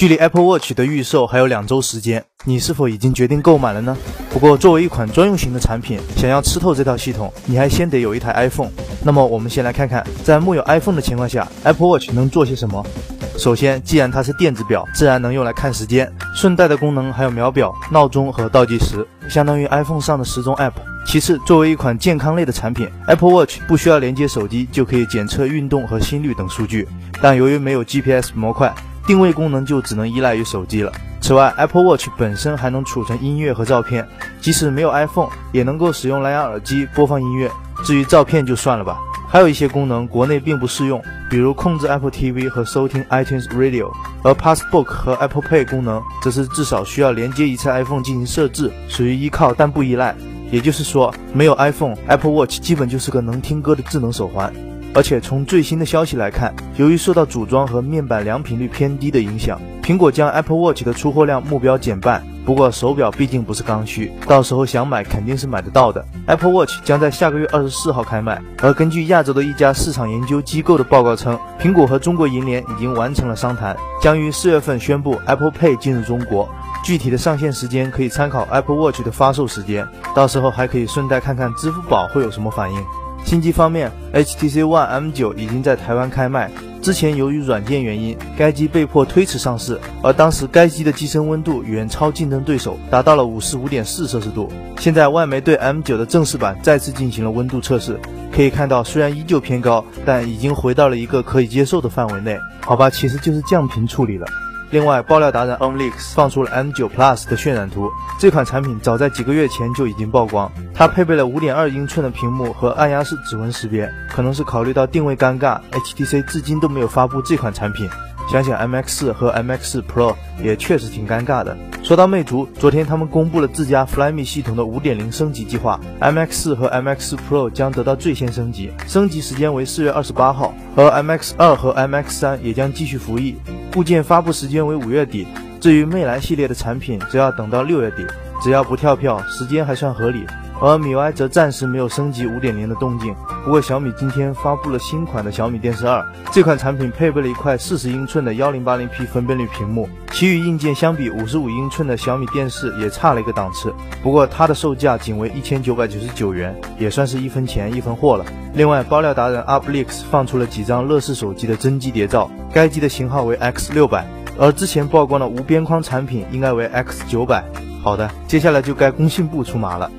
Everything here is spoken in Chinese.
距离 Apple Watch 的预售还有两周时间，你是否已经决定购买了呢？不过，作为一款专用型的产品，想要吃透这套系统，你还先得有一台 iPhone。那么，我们先来看看，在木有 iPhone 的情况下，Apple Watch 能做些什么。首先，既然它是电子表，自然能用来看时间，顺带的功能还有秒表、闹钟和倒计时，相当于 iPhone 上的时钟 App。其次，作为一款健康类的产品，Apple Watch 不需要连接手机就可以检测运动和心率等数据，但由于没有 GPS 模块。定位功能就只能依赖于手机了。此外，Apple Watch 本身还能储存音乐和照片，即使没有 iPhone，也能够使用蓝牙耳机播放音乐。至于照片就算了吧，还有一些功能国内并不适用，比如控制 Apple TV 和收听 iTunes Radio。而 Passbook 和 Apple Pay 功能则是至少需要连接一次 iPhone 进行设置，属于依靠但不依赖。也就是说，没有 iPhone，Apple Watch 基本就是个能听歌的智能手环。而且从最新的消息来看，由于受到组装和面板良品率偏低的影响，苹果将 Apple Watch 的出货量目标减半。不过手表毕竟不是刚需，到时候想买肯定是买得到的。Apple Watch 将在下个月二十四号开卖。而根据亚洲的一家市场研究机构的报告称，苹果和中国银联已经完成了商谈，将于四月份宣布 Apple Pay 进入中国。具体的上线时间可以参考 Apple Watch 的发售时间，到时候还可以顺带看看支付宝会有什么反应。新机方面，HTC One M9 已经在台湾开卖。之前由于软件原因，该机被迫推迟上市，而当时该机的机身温度远超竞争对手，达到了五十五点四摄氏度。现在外媒对 M9 的正式版再次进行了温度测试，可以看到虽然依旧偏高，但已经回到了一个可以接受的范围内。好吧，其实就是降频处理了。另外，爆料达人 OnLeaks 放出了 M9 Plus 的渲染图。这款产品早在几个月前就已经曝光，它配备了5.2英寸的屏幕和按压式指纹识别。可能是考虑到定位尴尬，HTC 至今都没有发布这款产品。想想 MX 和 MX Pro 也确实挺尴尬的。说到魅族，昨天他们公布了自家 Flyme 系统的5.0升级计划，MX 和 MX Pro 将得到最先升级，升级时间为四月二十八号，而 MX 二和 MX 三也将继续服役。固件发布时间为五月底，至于魅蓝系列的产品，则要等到六月底。只要不跳票，时间还算合理。而米 Y 则暂时没有升级五点零的动静。不过小米今天发布了新款的小米电视二，这款产品配备了一块四十英寸的幺零八零 P 分辨率屏幕，其与硬件相比五十五英寸的小米电视也差了一个档次。不过它的售价仅为一千九百九十九元，也算是一分钱一分货了。另外，爆料达人 UpLeaks 放出了几张乐视手机的真机谍照，该机的型号为 X 六百，而之前曝光的无边框产品应该为 X 九百。好的，接下来就该工信部出马了。